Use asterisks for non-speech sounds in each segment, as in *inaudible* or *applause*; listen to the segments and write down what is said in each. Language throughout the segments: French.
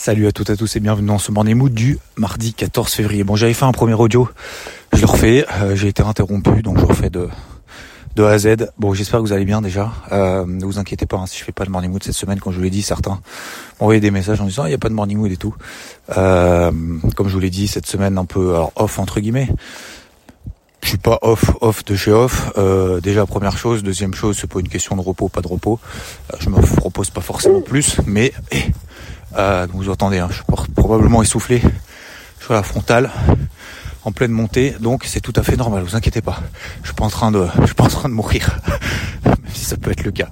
Salut à toutes et à tous et bienvenue dans ce Morning Mood du mardi 14 février. Bon, j'avais fait un premier audio, je le refais, euh, j'ai été interrompu, donc je refais de de A à Z. Bon, j'espère que vous allez bien déjà. Euh, ne vous inquiétez pas hein, si je fais pas de morning mood cette semaine, comme je vous l'ai dit, certains m'ont envoyé des messages en disant il n'y a pas de morning mood et tout. Euh, comme je vous l'ai dit, cette semaine un peu alors, off entre guillemets. Je suis pas off, off de chez off. Euh, déjà première chose, deuxième chose, c'est pas une question de repos, pas de repos. Euh, je me propose pas forcément plus, mais euh, vous entendez, hein, je suis probablement essoufflé sur la frontale en pleine montée, donc c'est tout à fait normal, vous inquiétez pas. Je suis pas en train de, je suis pas en train de mourir, *laughs* même si ça peut être le cas.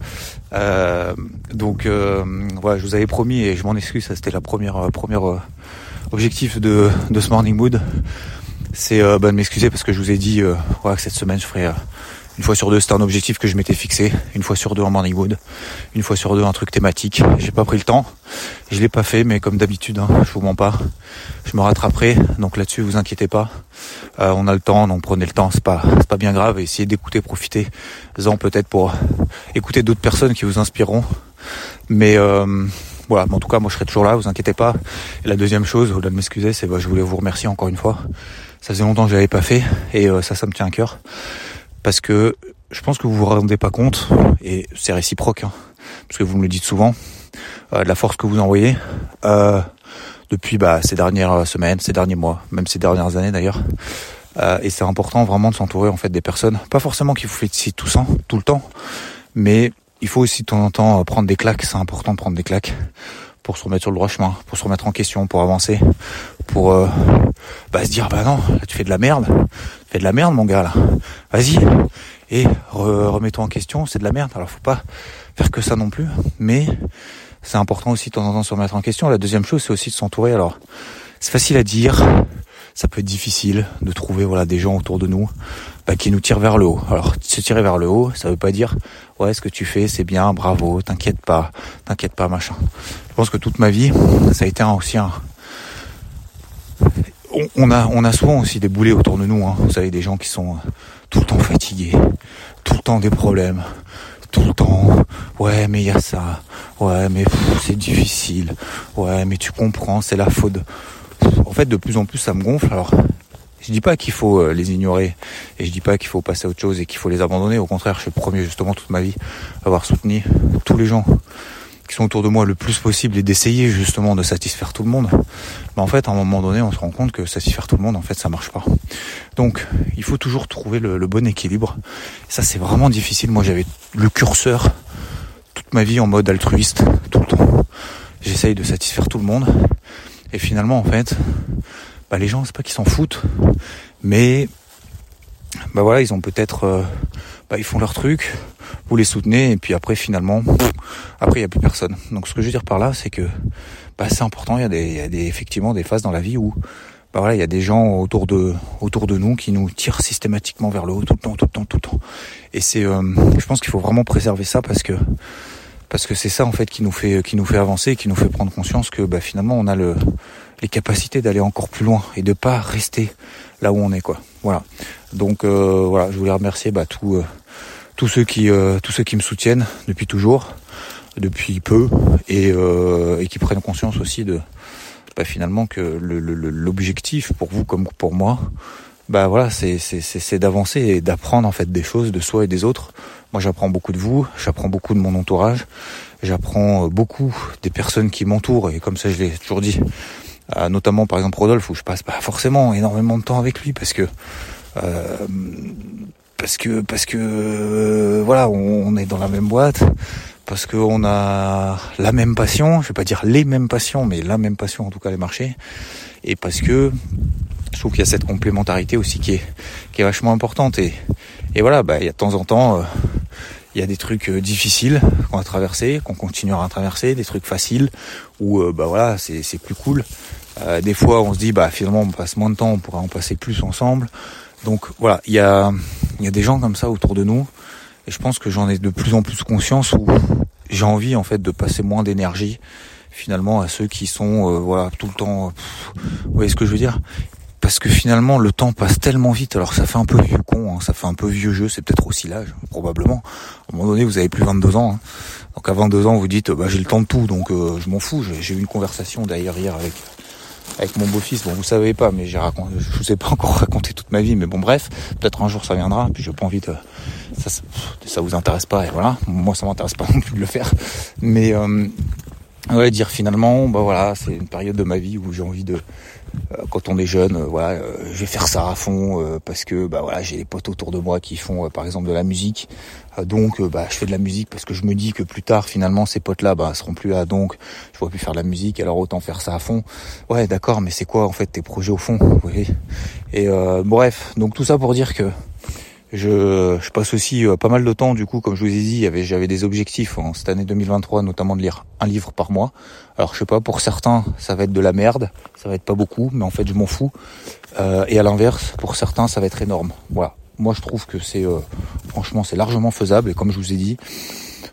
Euh, donc euh, voilà, je vous avais promis et je m'en excuse, ça c'était la première, euh, première euh, objectif de, de ce morning mood, c'est bah, de m'excuser parce que je vous ai dit voilà que cette semaine je ferai une fois sur deux, c'était un objectif que je m'étais fixé. Une fois sur deux en morning wood. Une fois sur deux, un truc thématique. J'ai pas pris le temps. Je l'ai pas fait, mais comme d'habitude, hein, je vous mens pas. Je me rattraperai. Donc là-dessus, vous inquiétez pas. Euh, on a le temps, donc prenez le temps. C'est pas, c'est pas bien grave. Essayez d'écouter, profitez-en peut-être pour écouter d'autres personnes qui vous inspireront. Mais euh, voilà. en tout cas, moi, je serai toujours là. Vous inquiétez pas. Et la deuxième chose, au-delà de m'excuser, c'est bah, je voulais vous remercier encore une fois. Ça faisait longtemps que je l'avais pas fait et euh, ça, ça me tient à cœur parce que je pense que vous vous rendez pas compte, et c'est réciproque, hein, parce que vous me le dites souvent, euh, de la force que vous envoyez euh, depuis bah, ces dernières semaines, ces derniers mois, même ces dernières années d'ailleurs. Euh, et c'est important vraiment de s'entourer en fait des personnes, pas forcément qui vous félicitent tout, tout le temps, mais il faut aussi de temps en temps prendre des claques. C'est important de prendre des claques pour se remettre sur le droit chemin, pour se remettre en question, pour avancer, pour euh, bah, se dire bah non, là, tu fais de la merde, tu fais de la merde mon gars là, vas-y et remets-toi en question, c'est de la merde. Alors faut pas faire que ça non plus, mais c'est important aussi de temps en temps de se remettre en question. La deuxième chose c'est aussi de s'entourer. Alors c'est facile à dire, ça peut être difficile de trouver voilà des gens autour de nous bah, qui nous tirent vers le haut. Alors se tirer vers le haut, ça veut pas dire ouais ce que tu fais c'est bien, bravo, t'inquiète pas, t'inquiète pas machin. Je pense que toute ma vie ça a été un, aussi un on, a on a souvent aussi des boulets autour de nous. Hein. Vous savez des gens qui sont tout le temps fatigués, tout le temps des problèmes, tout le temps ouais mais il y a ça, ouais mais c'est difficile, ouais mais tu comprends c'est la faute. En fait de plus en plus ça me gonfle alors je dis pas qu'il faut euh, les ignorer et je dis pas qu'il faut passer à autre chose et qu'il faut les abandonner. Au contraire, je suis le premier justement toute ma vie à avoir soutenu tous les gens qui sont autour de moi le plus possible et d'essayer justement de satisfaire tout le monde. Mais en fait, à un moment donné, on se rend compte que satisfaire tout le monde, en fait, ça marche pas. Donc, il faut toujours trouver le, bon équilibre. ça, c'est vraiment difficile. Moi, j'avais le curseur toute ma vie en mode altruiste, tout le temps. J'essaye de satisfaire tout le monde. Et finalement, en fait, bah, les gens, c'est pas qu'ils s'en foutent, mais bah voilà, ils ont peut-être, euh, bah, ils font leur truc, vous les soutenez, et puis après, finalement, après, il n'y a plus personne. Donc, ce que je veux dire par là, c'est que bah, c'est important. Il y, a des, effectivement des phases dans la vie où bah voilà, il y a des gens autour de autour de nous qui nous tirent systématiquement vers le haut tout le temps, tout le temps, tout le temps. Et c'est, euh, je pense qu'il faut vraiment préserver ça parce que parce que c'est ça en fait qui nous fait qui nous fait avancer, qui nous fait prendre conscience que bah, finalement on a le les capacités d'aller encore plus loin et de pas rester là où on est quoi. Voilà. Donc euh, voilà, je voulais remercier bah, tous euh, tous ceux qui euh, tous ceux qui me soutiennent depuis toujours, depuis peu et, et qui prennent conscience aussi de bah, finalement que l'objectif pour vous comme pour moi, bah voilà, c'est c'est d'avancer et d'apprendre en fait des choses de soi et des autres. Moi, j'apprends beaucoup de vous, j'apprends beaucoup de mon entourage, j'apprends beaucoup des personnes qui m'entourent et comme ça, je l'ai toujours dit, euh, notamment par exemple Rodolphe où je passe pas forcément énormément de temps avec lui parce que euh, parce que parce que euh, voilà on, est dans la même boîte parce que on a la même passion je vais pas dire les mêmes passions mais la même passion en tout cas les marchés et parce que je trouve qu'il y a cette complémentarité aussi qui est qui est vachement importante et et voilà bah il y a de temps en temps il y a des trucs euh, difficiles qu'on a traversé, qu'on continuera à traverser, des trucs faciles où euh, bah voilà, c'est c'est plus cool. Euh, des fois, on se dit bah finalement on passe moins de temps, on pourrait en passer plus ensemble. Donc voilà, il y a il y a des gens comme ça autour de nous et je pense que j'en ai de plus en plus conscience où j'ai envie en fait de passer moins d'énergie finalement à ceux qui sont voilà tout le temps vous voyez ce que je veux dire? Parce que finalement le temps passe tellement vite alors ça fait un peu vieux con hein, ça fait un peu vieux jeu c'est peut-être aussi l'âge probablement. À un moment donné vous avez plus 22 ans hein. donc à 22 ans vous dites bah j'ai le temps de tout donc euh, je m'en fous. J'ai eu une conversation d'ailleurs hier avec avec mon beau-fils. Bon vous savez pas mais j'ai raconté je vous ai pas *laughs* encore raconté toute ma vie mais bon bref peut-être un jour ça viendra puis j'ai pas envie de ça ça vous intéresse pas et voilà. Moi ça m'intéresse pas *laughs* non plus de le faire. Mais euh, ouais dire finalement bah voilà c'est une période de ma vie où j'ai envie de euh, quand on est jeune, euh, voilà, euh, je vais faire ça à fond parce que bah voilà, j'ai des potes autour de moi qui font par exemple de la musique. donc bah je fais de la musique parce que je me dis que plus tard finalement ces potes là bah seront plus là donc je pourrai plus faire de la musique alors autant faire ça à fond. Ouais, d'accord, mais c'est quoi en fait tes projets au fond, vous voyez? Et bref, donc tout ça pour dire que je, passe aussi euh, pas mal de temps, du coup, comme je vous ai dit, j'avais des objectifs en cette année 2023, notamment de lire un livre par mois. Alors je sais pas, pour certains, ça va être de la merde, ça va être pas beaucoup, mais en fait je m'en fous. Euh, et à l'inverse, pour certains, ça va être énorme. Voilà. Moi je trouve que c'est, euh, franchement, c'est largement faisable. Et comme je vous ai dit,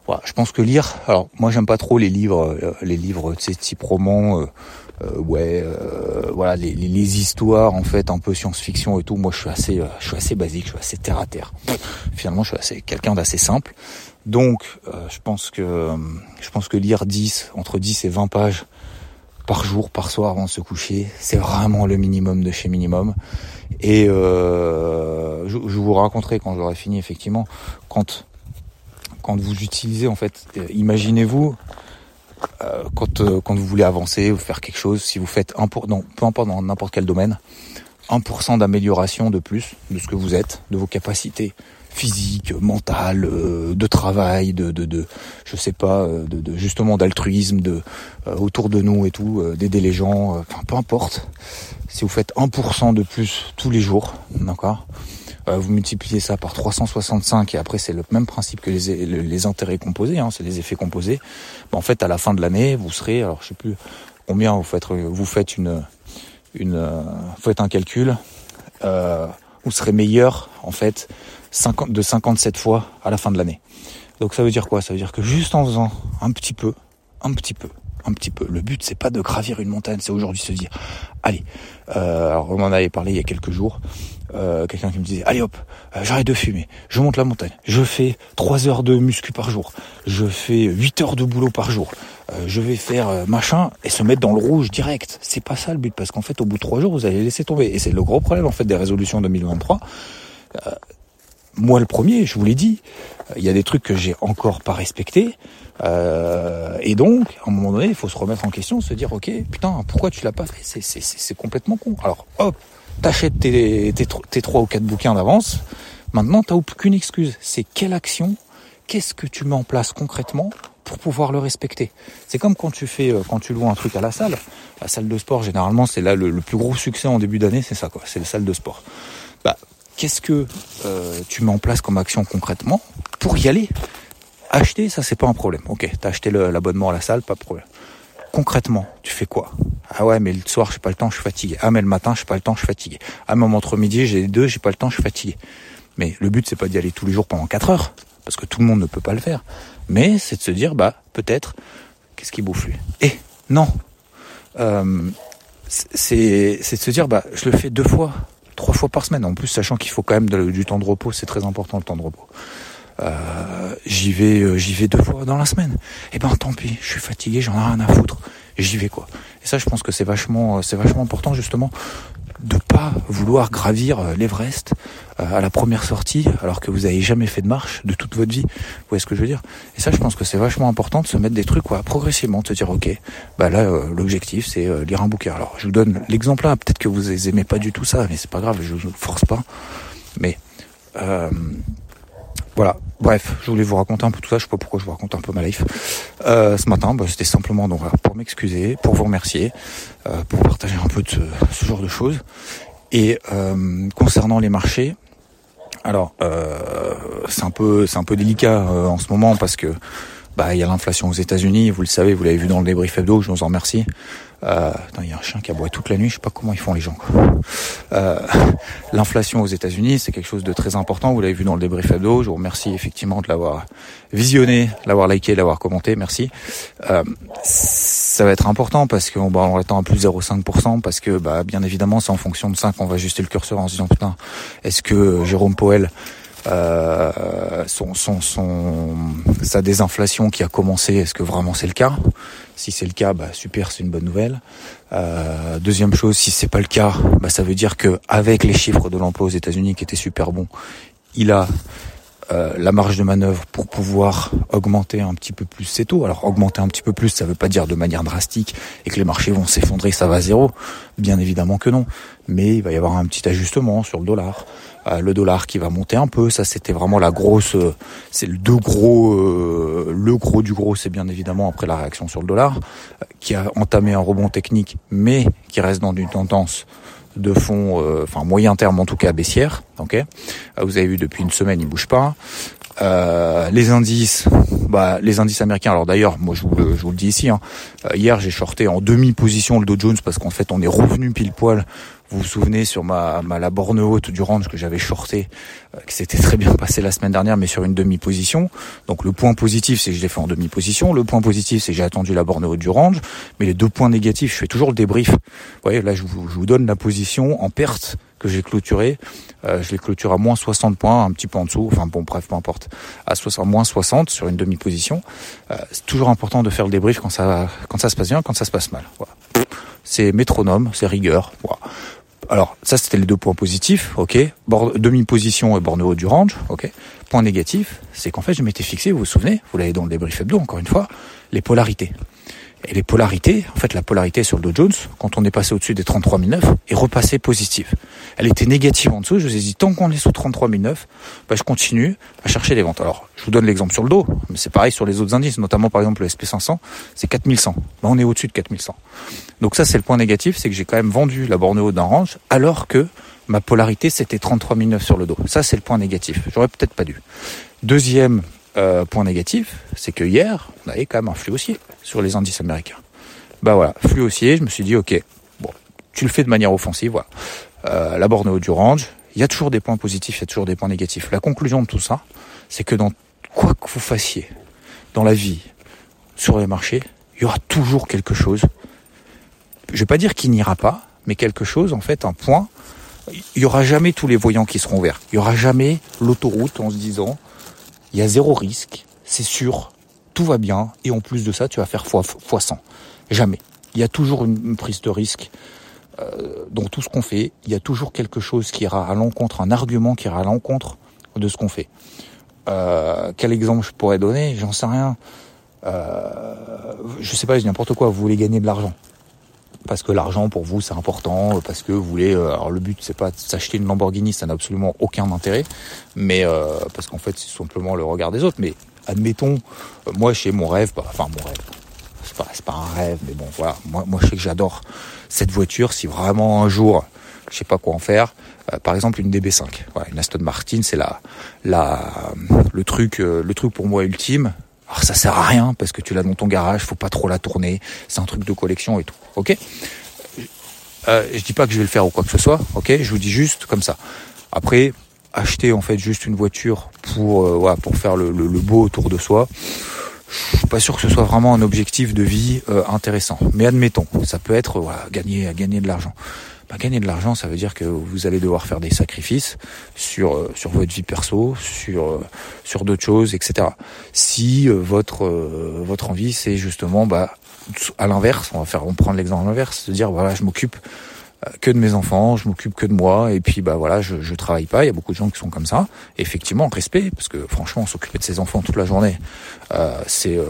voilà, je pense que lire. Alors moi j'aime pas trop les livres, euh, les livres, de ces type romans euh, ouais, euh, voilà, les, les, histoires en fait un peu science-fiction et tout. Moi, je suis assez, euh, je suis assez basique, je suis assez terre à terre. Finalement, je suis assez quelqu'un d'assez simple. Donc, je pense que je pense que lire 10 entre 10 et 20 pages par jour, par soir avant de se coucher, c'est vraiment le minimum de chez minimum. Et je, je, vous raconterai quand j'aurai fini effectivement quand quand vous utilisez en fait, imaginez-vous euh, quand, euh, quand vous voulez avancer ou faire quelque chose, si vous faites un pour, non, peu importe dans n'importe quel domaine, 1% d'amélioration de plus de ce que vous êtes, de vos capacités physiques, mentales, euh, de travail, de, de, de, je sais pas, de, de justement d'altruisme, de autour de nous et tout, d'aider les gens, enfin peu importe. Si vous faites 1% de plus tous les jours, d'accord, euh, vous multipliez ça par 365 et après c'est le même principe que les, les intérêts composés, hein, c'est les effets composés. en fait, à la fin de l'année, vous serez, alors je sais plus combien vous faites, vous faites une, une, vous faites un calcul, euh, vous serez meilleur en fait 50, de 57 fois à la fin de l'année. Donc ça veut dire quoi? Ça veut dire que juste en faisant un petit peu, un petit peu, un petit peu. Le but, c'est pas de gravir une montagne, c'est aujourd'hui se dire, allez. Euh, alors on en avait parlé il y a quelques jours. Euh, quelqu'un qui me disait allez hop euh, j'arrête de fumer je monte la montagne je fais 3 heures de muscu par jour je fais 8 heures de boulot par jour je vais faire machin et se mettre dans le rouge direct c'est pas ça le but parce qu'en fait au bout de 3 jours vous allez laisser tomber et c'est le gros problème en fait des résolutions 2023 moi le premier je vous l'ai dit il y a des trucs que j'ai encore pas respectés et donc à un moment donné il faut se remettre en question se dire ok putain pourquoi tu l'as pas fait? C'est complètement con alors hop t'achètes tes, trois ou quatre bouquins d'avance. Maintenant, t'as aucune excuse. C'est quelle action, qu'est-ce que tu mets en place concrètement pour pouvoir le respecter? C'est comme quand tu fais, euh, quand tu loues un truc à la salle. La salle de sport, généralement, c'est là le, plus gros succès en début d'année, c'est ça quoi. C'est la salle de sport. Bah, qu'est-ce que euh, tu mets en place comme action concrètement pour y aller? Acheter, ça c'est pas un problème. Ok, t'as acheté l'abonnement à la salle, pas de problème concrètement, tu fais quoi? Ah ouais, mais le soir, j'ai pas le temps, je suis fatigué. Ah mais le matin, j'ai pas le temps, je suis fatigué. Ah mais entre midi, j'ai les deux, j'ai pas le temps, je suis fatigué. Mais le but, c'est pas d'y aller tous les jours pendant 4 heures, parce que tout le monde ne peut pas le faire. Mais c'est de se dire, bah peut-être, qu'est-ce qui bouffe lui? Eh, non, euh, c'est de se dire, bah je le fais deux fois, trois fois par semaine. En plus, sachant qu'il faut quand même du temps de repos, c'est très important le temps de repos. Euh, j'y vais, euh, j'y vais deux fois dans la semaine. Et eh ben tant pis, je suis fatigué, j'en ai rien à foutre. J'y vais quoi. Et ça, je pense que c'est vachement, euh, c'est vachement important justement de pas vouloir gravir l'Everest à la première sortie alors que vous avez jamais fait de marche de toute votre vie. Vous voyez ce que je veux dire? Et ça, je pense que c'est vachement important de se mettre des trucs quoi, progressivement, de se dire ok, bah là l'objectif c'est lire un bouquin. Alors je vous donne l'exemple là, peut-être que vous aimez pas du tout ça, mais c'est pas grave, je vous force pas. Mais euh, voilà. Bref, je voulais vous raconter un peu tout ça. Je sais pas pourquoi je vous raconte un peu ma life. Euh, ce matin, bah, c'était simplement donc pour m'excuser, pour vous remercier, euh, pour partager un peu de ce, genre de choses. Et euh, concernant les marchés, Alors, c'est un peu, c'est un peu délicat en ce moment parce que bah il y a l'inflation aux États-Unis, vous le savez, vous l'avez vu dans le débrief hebdo, je vous en remercie. Euh, il y a un chien qui aboie toute la nuit, je sais pas comment ils font les gens. Euh, *laughs* L'inflation aux États-Unis, c'est quelque chose de très important. Vous l'avez vu dans le débrief hebdo. Je vous remercie effectivement de l'avoir visionné, l'avoir liké, l'avoir commenté. Merci. Euh, ça va être important parce qu'on bah, on attend à plus 0,5% parce que bah, bien évidemment c'est en fonction de ça qu'on va ajuster le curseur en se disant putain est-ce que Jérôme Poel euh, son, son, son, sa désinflation qui a commencé, est-ce que vraiment c'est le cas? Si c'est le cas, bah super, c'est une bonne nouvelle. Euh, deuxième chose, si c'est pas le cas, bah ça veut dire que avec les chiffres de l'emploi aux États-Unis qui étaient super bons, il a euh, la marge de manœuvre pour pouvoir augmenter un petit peu plus ses taux. Alors augmenter un petit peu plus, ça veut pas dire de manière drastique et que les marchés vont s'effondrer, ça va à zéro. Bien évidemment que non. Mais il va y avoir un petit ajustement sur le dollar. Euh, le dollar qui va monter un peu, ça c'était vraiment la grosse, euh, c'est le deux gros, le gros du gros, c'est bien évidemment après la réaction sur le dollar, qui a entamé un rebond technique, mais qui reste dans une tendance de fond, euh, enfin moyen terme en tout cas baissière. Ok, euh, vous avez vu depuis une semaine, il bouge pas. Euh, les indices, bah, les indices américains. Alors d'ailleurs, moi je vous le, je vous le dis ici. Hein, hier, j'ai shorté en demi-position le Dow Jones parce qu'en fait, on est revenu pile poil vous vous souvenez sur ma, ma la borne haute du range que j'avais shorté, euh, qui s'était très bien passé la semaine dernière, mais sur une demi-position. Donc le point positif, c'est que je l'ai fait en demi-position. Le point positif, c'est que j'ai attendu la borne haute du range. Mais les deux points négatifs, je fais toujours le débrief. Vous voyez, là, je vous, je vous donne la position en perte que j'ai clôturé. Euh, je l'ai clôturé à moins 60 points, un petit peu en dessous. Enfin bon, bref, peu importe. À 60, moins 60 sur une demi-position. Euh, c'est toujours important de faire le débrief quand ça, quand ça se passe bien, quand ça se passe mal. Voilà. C'est métronome, c'est rigueur. Voilà. Alors, ça, c'était les deux points positifs, ok. Demi-position et borne du range, ok. Point négatif, c'est qu'en fait, je m'étais fixé, vous vous souvenez, vous l'avez dans le débrief hebdo, encore une fois, les polarités. Et les polarités, en fait, la polarité sur le Dow Jones, quand on est passé au-dessus des 33 009, est repassée positive. Elle était négative en dessous. Je vous ai dit, tant qu'on est sous 33 009, bah, je continue à chercher les ventes. Alors, je vous donne l'exemple sur le dos, mais c'est pareil sur les autres indices, notamment par exemple le SP500, c'est 4100. Bah, on est au-dessus de 4100. Donc ça, c'est le point négatif, c'est que j'ai quand même vendu la borne haute d'un range, alors que ma polarité, c'était 33 009 sur le dos. Ça, c'est le point négatif. J'aurais peut-être pas dû. Deuxième euh, point négatif, c'est que hier, on avait quand même un flux haussier sur les indices américains. Bah voilà, flux haussier, je me suis dit, ok, bon, tu le fais de manière offensive, voilà. Euh, la borne haute du range, il y a toujours des points positifs, il y a toujours des points négatifs. La conclusion de tout ça, c'est que dans quoi que vous fassiez, dans la vie, sur les marchés, il y aura toujours quelque chose. Je vais pas dire qu'il n'ira pas, mais quelque chose, en fait, un point. Il y aura jamais tous les voyants qui seront verts. Il y aura jamais l'autoroute en se disant, il y a zéro risque, c'est sûr, tout va bien, et en plus de ça, tu vas faire fois, fois 100. Jamais. Il y a toujours une, prise de risque euh, dans tout ce qu'on fait. Il y a toujours quelque chose qui ira à l'encontre, un argument qui ira à l'encontre de ce qu'on fait. Euh, quel exemple je pourrais donner? J'en sais rien. Euh, je sais pas, je n'importe quoi. Vous voulez gagner de l'argent parce que l'argent pour vous c'est important, parce que vous voulez. Euh, alors le but c'est pas de s'acheter une Lamborghini, ça n'a absolument aucun intérêt, mais euh, parce qu'en fait c'est simplement le regard des autres. Mais admettons, euh, moi chez mon rêve, bah, enfin mon rêve, c'est pas pas un rêve, mais bon voilà, moi moi je sais que j'adore cette voiture. Si vraiment un jour je sais pas quoi en faire, euh, par exemple une DB5, voilà, une Aston Martin, c'est la la le truc le truc pour moi ultime. Alors ça sert à rien parce que tu l'as dans ton garage, faut pas trop la tourner, c'est un truc de collection et tout. Ok? Euh, Je dis pas que je vais le faire ou quoi que ce soit. Ok? Je vous dis juste comme ça. Après, acheter en fait juste une voiture pour euh, pour faire le, beau autour de soi. Je suis pas sûr que ce soit vraiment un objectif de vie euh, intéressant. Mais admettons, ça peut être voilà, gagner gagner de l'argent. Gagner de l'argent, ça veut dire que vous allez devoir faire des sacrifices sur euh, sur votre vie perso, sur euh, sur d'autres choses, etc. Si euh, votre votre envie, c'est justement, bah, à l'inverse, on va faire, on prend l'exemple à l'inverse, de dire voilà, je m'occupe que de mes enfants, je m'occupe que de moi, et puis bah voilà, je, je travaille pas. Il y a beaucoup de gens qui sont comme ça. Et effectivement, respect, parce que franchement, s'occuper de ses enfants toute la journée, euh, c'est euh,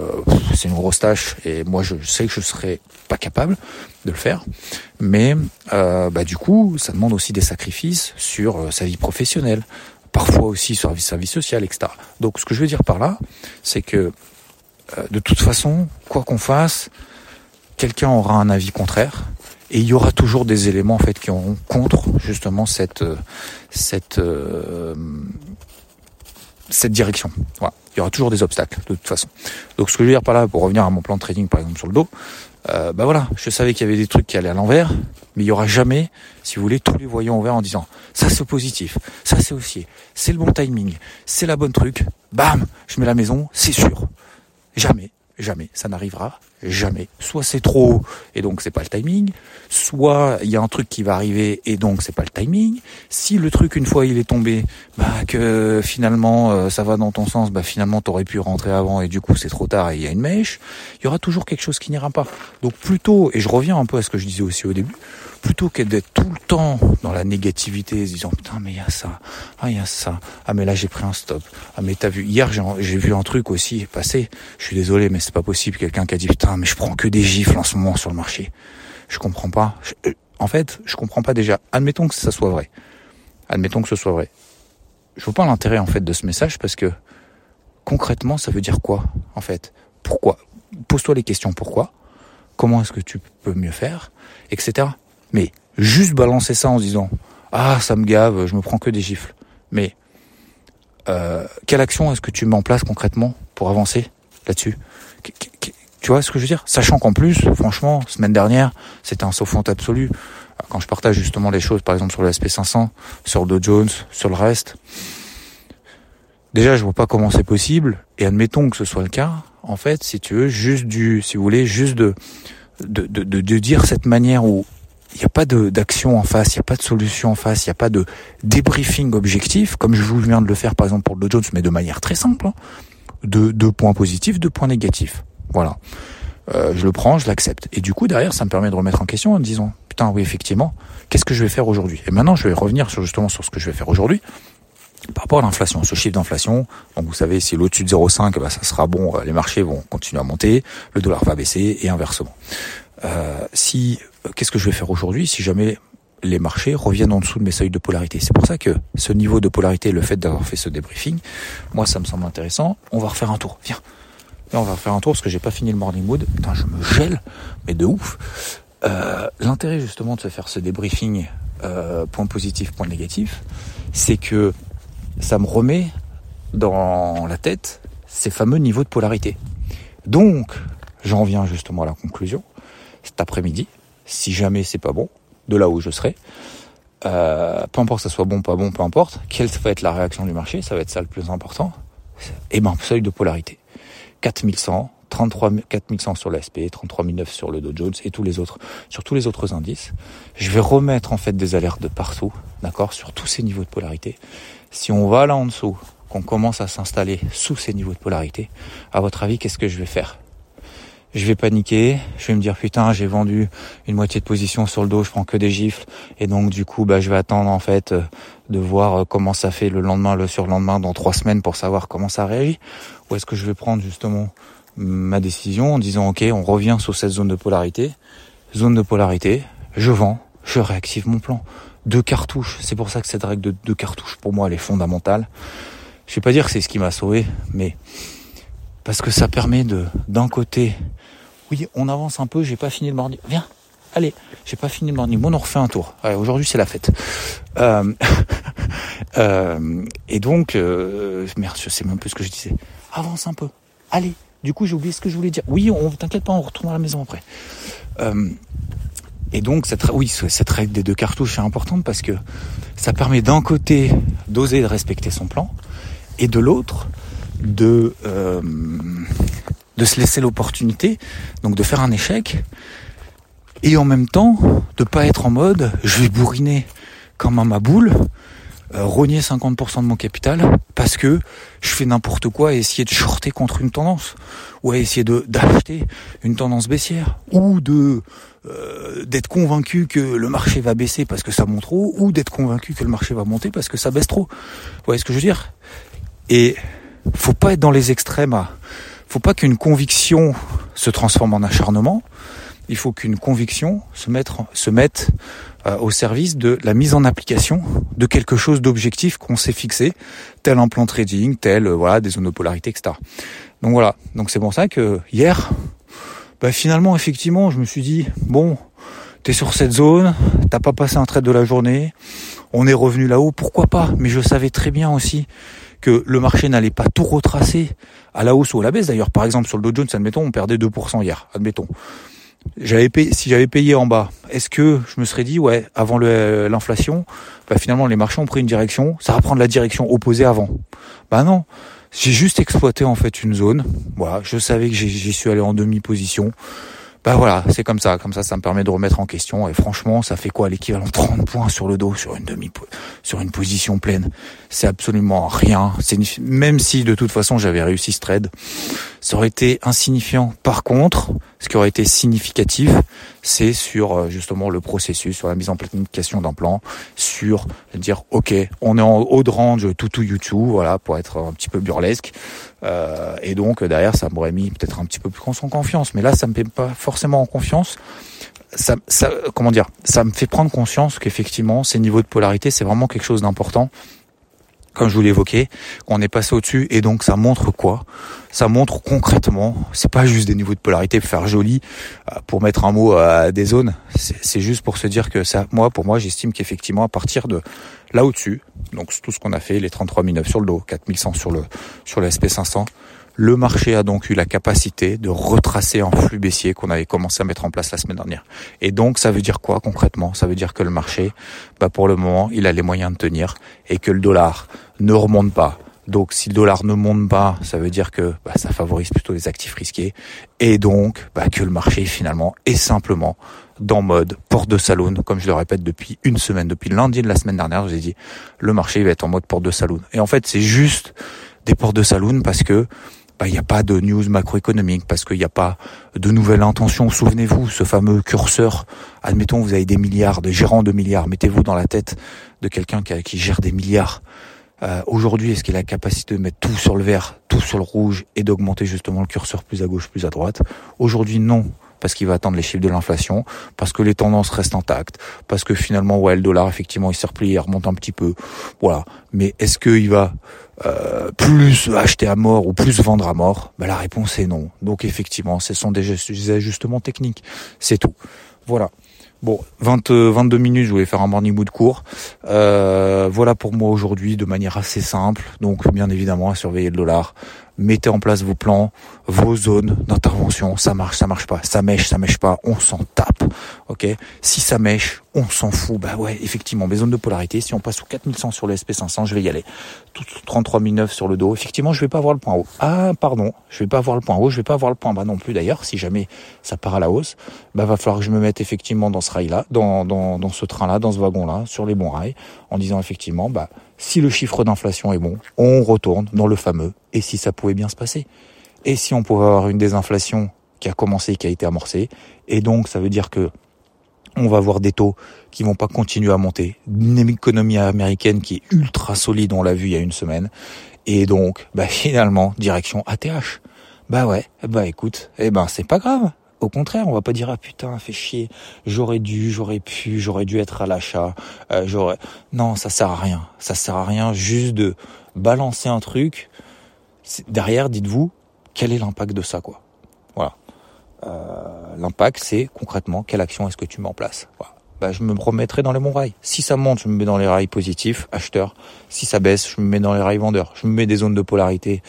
c'est une grosse tâche. Et moi, je, sais que je serais pas capable de le faire. Mais euh, bah du coup, ça demande aussi des sacrifices sur euh, sa vie professionnelle, parfois aussi sur sa vie sociale, etc. Donc, ce que je veux dire par là, c'est que euh, de toute façon, quoi qu'on fasse, quelqu'un aura un avis contraire Et il y aura toujours des éléments en fait qui auront contre justement cette cette cette direction. Voilà. Il y aura toujours des obstacles de toute façon. Donc ce que je veux dire par là, pour revenir à mon plan de trading par exemple sur le dos, euh, bah voilà, je savais qu'il y avait des trucs qui allaient à l'envers, mais il y aura jamais, si vous voulez, tous les voyants ouverts en disant ça c'est positif, ça c'est aussi, c'est le bon timing, c'est la bonne truc, bam, je mets la maison, c'est sûr. Jamais, jamais, ça n'arrivera jamais. Soit c'est trop haut et donc c'est pas le timing, soit il y a un truc qui va arriver et donc c'est pas le timing. Si le truc une fois il est tombé, bah que finalement euh, ça va dans ton sens, bah finalement t'aurais pu rentrer avant et du coup c'est trop tard et il y a une mèche, il y aura toujours quelque chose qui n'ira pas. Donc plutôt, et je reviens un peu à ce que je disais aussi au début, plutôt que d'être tout le temps dans la négativité, se disant putain mais il y a ça, ah il y a ça, ah mais là j'ai pris un stop, ah mais t'as vu hier j'ai vu un truc aussi passer, je suis désolé mais c'est pas possible. Quelqu'un qui a dit putain mais je prends que des gifles en ce moment sur le marché, je comprends pas, euh, en fait je comprends pas déjà, admettons que ça soit vrai, admettons que ce soit vrai, je vois pas l'intérêt en fait de ce message parce que concrètement ça veut dire quoi en fait, pourquoi, pose-toi les questions pourquoi, comment est-ce que tu peux mieux faire, etc. Mais juste balancer ça en se disant ah ça me gave, je me prends que des gifles. Mais euh, quelle action est-ce que tu mets en place concrètement pour avancer là-dessus? Tu vois ce que je veux dire? Sachant qu'en plus, franchement, semaine dernière, c'était un sauf absolu. Quand je partage justement les choses, par exemple sur le SP500, sur Dow Jones, sur le reste, déjà je vois pas comment c'est possible. Et admettons que ce soit le cas, en fait, si tu veux, juste du, si vous voulez, juste de de, de, de dire cette manière où il n'y a pas d'action en face, il n'y a pas de solution en face, il n'y a pas de débriefing objectif, comme je vous viens de le faire par exemple pour le Jones, mais de manière très simple. Hein. Deux, points positifs, deux points négatifs. Voilà. Euh, je le prends, je l'accepte. Et du coup, derrière, ça me permet de remettre en question en me disant, putain, oui, effectivement, qu'est-ce que je vais faire aujourd'hui? Et maintenant, je vais revenir sur, justement sur ce que je vais faire aujourd'hui par rapport à l'inflation, ce chiffre d'inflation, donc vous savez, si l'au-dessus de 0,5, bah, ça sera bon, les marchés vont continuer à monter, le dollar va baisser et inversement. Euh, si qu'est-ce que je vais faire aujourd'hui si jamais les marchés reviennent en dessous de mes seuils de polarité? C'est pour ça que ce niveau de polarité, le fait d'avoir fait ce débriefing, moi ça me semble intéressant. On va refaire un tour. Viens. on va refaire un tour parce que j'ai pas fini le morning mood. Putain, je me gèle, mais de ouf. Euh, l'intérêt justement de se faire ce débriefing, euh, point positif, point négatif, c'est que ça me remet dans la tête ces fameux niveaux de polarité. Donc, j'en viens justement à la conclusion. Cet après-midi, si jamais c'est pas bon, de là où je serai. Euh, peu importe que ça soit bon, pas bon, peu importe, quelle va être la réaction du marché, ça va être ça le plus important. Et ben, seuil de polarité. 4100, 33 4100 sur l'ASP, 33009 sur le Dow Jones et tous les autres, sur tous les autres indices. Je vais remettre en fait des alertes de partout, d'accord, sur tous ces niveaux de polarité. Si on va là en dessous, qu'on commence à s'installer sous ces niveaux de polarité, à votre avis, qu'est-ce que je vais faire? Je vais paniquer, je vais me dire putain j'ai vendu une moitié de position sur le dos, je prends que des gifles et donc du coup bah je vais attendre en fait euh, de voir euh, comment ça fait le lendemain, le surlendemain, dans trois semaines pour savoir comment ça réagit. Ou est-ce que je vais prendre justement ma décision en disant ok on revient sur cette zone de polarité, zone de polarité, je vends, je réactive mon plan. Deux cartouches, c'est pour ça que cette règle de deux cartouches pour moi elle est fondamentale. Je vais pas dire que c'est ce qui m'a sauvé, mais parce que ça permet de d'un côté oui, on avance un peu, j'ai pas fini le morning. Viens, allez, j'ai pas fini le morning. Bon, on refait un tour. aujourd'hui c'est la fête. Euh, *laughs* euh, et donc, euh, merde, je sais même ce que je disais. Avance un peu. Allez. Du coup, j'ai oublié ce que je voulais dire. Oui, on t'inquiète pas, on retourne à la maison après. et donc, oui, cette règle des deux cartouches est importante parce que ça permet d'un côté d'oser de respecter son plan et de l'autre de de se laisser l'opportunité, donc de faire un échec, et en même temps de pas être en mode je vais bourriner comme un ma boule, euh, rogner 50% de mon capital parce que je fais n'importe quoi et essayer de shorter contre une tendance. Ou à essayer d'acheter une tendance baissière. Ou de euh, d'être convaincu que le marché va baisser parce que ça monte trop ou d'être convaincu que le marché va monter parce que ça baisse trop. Vous voyez ce que je veux dire? Et faut pas être dans les extrêmes à faut pas qu'une conviction se transforme en acharnement. Il faut qu'une conviction se, mettre, se mette euh, au service de la mise en application de quelque chose d'objectif qu'on s'est fixé, tel un plan trading, tel euh, voilà des zones de polarité, etc. Donc voilà. Donc c'est pour ça que hier, bah, finalement effectivement, je me suis dit bon, T'es sur cette zone, t'as pas passé un trade de la journée, on est revenu là-haut, pourquoi pas? Mais je savais très bien aussi que le marché n'allait pas tout retracer à la hausse ou à la baisse. D'ailleurs, par exemple, sur le Dow Jones, admettons, on perdait 2% hier, admettons. J'avais payé, si j'avais payé en bas, est-ce que je me serais dit, ouais, avant l'inflation, bah finalement les marchés ont pris une direction, ça va prendre la direction opposée avant. Bah non, j'ai juste exploité en fait une zone. Voilà, je savais que j'y suis allé en demi-position bah voilà, c'est comme ça, comme ça, ça me permet de remettre en question. Et franchement, ça fait quoi l'équivalent 30 points sur le dos, sur une demi, sur une position pleine? C'est absolument rien. Même si de toute façon j'avais réussi ce trade, ça aurait été insignifiant. Par contre, ce qui aurait été significatif, c'est sur euh, justement le processus, sur la mise en planification d'un plan, sur dire ok, on est en haut de range tout tout YouTube, voilà, pour être un petit peu burlesque. Euh, et donc derrière, ça m'aurait mis peut-être un petit peu plus en confiance. Mais là, ça me met pas forcément en confiance. Ça, ça, comment dire, ça me fait prendre conscience qu'effectivement, ces niveaux de polarité, c'est vraiment quelque chose d'important comme je vous l'évoquais, on est passé au-dessus et donc ça montre quoi? Ça montre concrètement, c'est pas juste des niveaux de polarité pour faire joli, euh, pour mettre un mot à des zones, c'est juste pour se dire que ça, moi, pour moi, j'estime qu'effectivement à partir de là au-dessus, donc tout ce qu'on a fait, les 33 009 sur le dos, 4100 sur le sur le SP500, le marché a donc eu la capacité de retracer en flux baissier qu'on avait commencé à mettre en place la semaine dernière. Et donc ça veut dire quoi concrètement? Ça veut dire que le marché, bah pour le moment, il a les moyens de tenir et que le dollar ne remonte pas. Donc si le dollar ne monte pas, ça veut dire que bah, ça favorise plutôt les actifs risqués et donc bah, que le marché finalement est simplement dans mode porte de saloon, comme je le répète depuis une semaine, depuis lundi de la semaine dernière, je vous ai dit le marché va être en mode porte de saloon. Et en fait c'est juste des portes de saloon parce que bah, il n'y a pas de news macroéconomique parce qu'il n'y a pas de nouvelles intentions. Souvenez-vous, ce fameux curseur, admettons vous avez des milliards, des gérants de milliards, mettez-vous dans la tête de quelqu'un qui, gère des milliards. Euh, Aujourd'hui, est-ce qu'il a la capacité de mettre tout sur le vert, tout sur le rouge et d'augmenter justement le curseur plus à gauche, plus à droite? Aujourd'hui, non parce qu'il va attendre les chiffres de l'inflation, parce que les tendances restent intactes, parce que finalement, ouais, le dollar, effectivement, il se replie, il remonte un petit peu. Voilà. Mais est-ce qu'il va euh, plus acheter à mort ou plus vendre à mort? Ben, La réponse est non. Donc effectivement, ce sont des ajustements techniques. C'est tout. Voilà. Bon, 20, 22 minutes, je voulais faire un morning mood court. Euh, voilà pour moi aujourd'hui de manière assez simple. Donc bien évidemment à surveiller le dollar, mettez en place vos plans, vos zones d'intervention. Ça marche, ça marche pas. Ça mèche, ça mèche pas. On s'en tape. Ok? Si ça mèche, on s'en fout. Bah ouais, effectivement, mes zones de polarité. Si on passe sous 4100 sur le SP500, je vais y aller. Tout 33009 sur le dos. Effectivement, je vais pas avoir le point haut. Ah, pardon. Je vais pas avoir le point haut. Je vais pas avoir le point bas non plus d'ailleurs. Si jamais ça part à la hausse, bah va falloir que je me mette effectivement dans ce rail-là, dans, dans, dans ce train-là, dans ce wagon-là, sur les bons rails, en disant effectivement, bah si le chiffre d'inflation est bon, on retourne dans le fameux et si ça pouvait bien se passer? Et si on pouvait avoir une désinflation qui a commencé, qui a été amorcée, et donc ça veut dire que on va avoir des taux qui vont pas continuer à monter, une économie américaine qui est ultra solide, on l'a vu il y a une semaine, et donc bah *laughs* finalement direction ATH. Bah ouais, bah écoute, eh ben c'est pas grave, au contraire, on va pas dire ah putain, fait chier, j'aurais dû, j'aurais pu, j'aurais dû être à l'achat, euh, j'aurais. Non, ça sert à rien. Ça sert à rien juste de balancer un truc. Derrière, dites-vous quel est l'impact de ça, quoi. Voilà. Euh, l'impact, c'est concrètement quelle action est-ce que tu mets en place. Bah, je me remettrai dans les bons rails. Si ça monte, je me mets dans les rails positifs, acheteur. Si ça baisse, je me mets dans les rails vendeurs. Je me mets des zones de polarité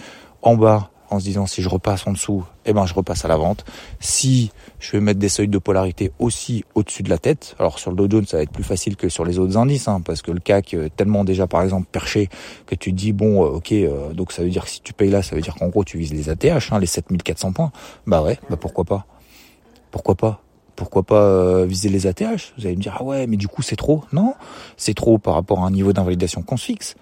en bas en se disant si je repasse en dessous, eh ben je repasse à la vente. Si je vais mettre des seuils de polarité aussi au-dessus de la tête, alors sur le Dow Jones ça va être plus facile que sur les autres indices, hein, parce que le CAC est tellement déjà par exemple perché que tu dis bon euh, ok euh, donc ça veut dire que si tu payes là ça veut dire qu'en gros tu vises les ATH, hein, les 7400 points. Bah ouais, bah pourquoi pas? Pourquoi pas? Pourquoi pas euh, viser les ATH Vous allez me dire ah ouais mais du coup c'est trop? Non, c'est trop par rapport à un niveau d'invalidation qu'on se fixe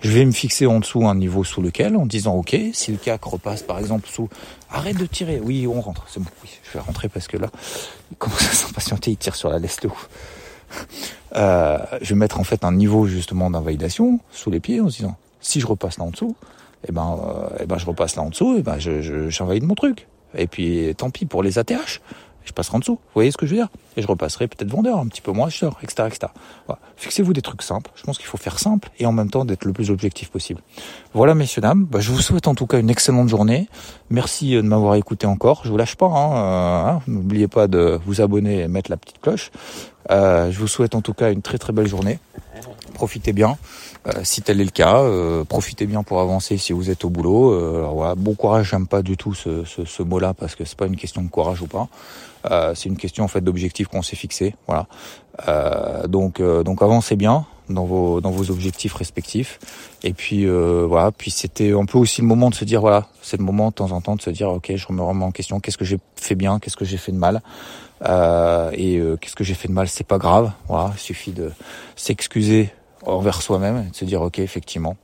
je vais me fixer en dessous un niveau sous lequel, en disant ok, si le CAC repasse par exemple sous, arrête de tirer, oui on rentre, c'est bon, oui, je vais rentrer parce que là, *laughs* il commence à s'impatienter, il tire sur la ouf. Euh, je vais mettre en fait un niveau justement d'invalidation sous les pieds en se disant si je repasse là en dessous, eh ben, euh, eh ben je repasse là en dessous, et eh ben je, j'invalide mon truc. Et puis tant pis pour les ATH. Je passerai en dessous. Vous voyez ce que je veux dire Et je repasserai peut-être vendeur, un petit peu moins acheteur, etc. etc. Voilà. Fixez-vous des trucs simples. Je pense qu'il faut faire simple et en même temps d'être le plus objectif possible. Voilà, messieurs, dames. Bah, je vous souhaite en tout cas une excellente journée. Merci euh, de m'avoir écouté encore. Je vous lâche pas. Hein, euh, hein. N'oubliez pas de vous abonner et mettre la petite cloche. Euh, je vous souhaite en tout cas une très très belle journée. Profitez bien. Euh, si tel est le cas, euh, profitez bien pour avancer si vous êtes au boulot. Euh, voilà, bon courage, j'aime pas du tout ce, ce, ce mot-là parce que c'est pas une question de courage ou pas. c'est une question en fait d'objectif qu'on s'est fixé. Voilà. donc donc avancez bien dans vos dans vos objectifs respectifs. Et puis voilà. Puis c'était un peu aussi le moment de se dire voilà, c'est le moment de temps en temps de se dire ok, je me remets en question. Qu'est-ce que j'ai fait bien, qu'est-ce que j'ai fait de mal. et qu'est-ce que j'ai fait de mal, c'est pas grave. Voilà, il suffit de s'excuser envers soi-même de se dire ok effectivement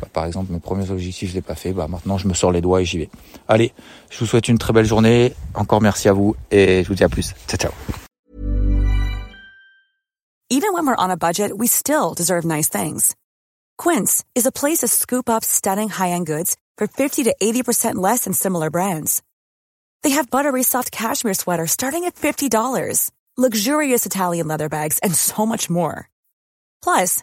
bah, par exemple mes premiers objectifs je l'ai pas fait bah maintenant je me sors les doigts et j'y vais. Allez je vous souhaite une très belle journée. Encore merci à vous et je vous dis à plus. Ciao ciao. Even when we're on a budget we still deserve nice things. Quince is a place to scoop up stunning high-end goods for 50 to 80% less than similar brands. They have buttery soft cashmere sweaters starting at $50 luxurious Italian leather bags and so much more. Plus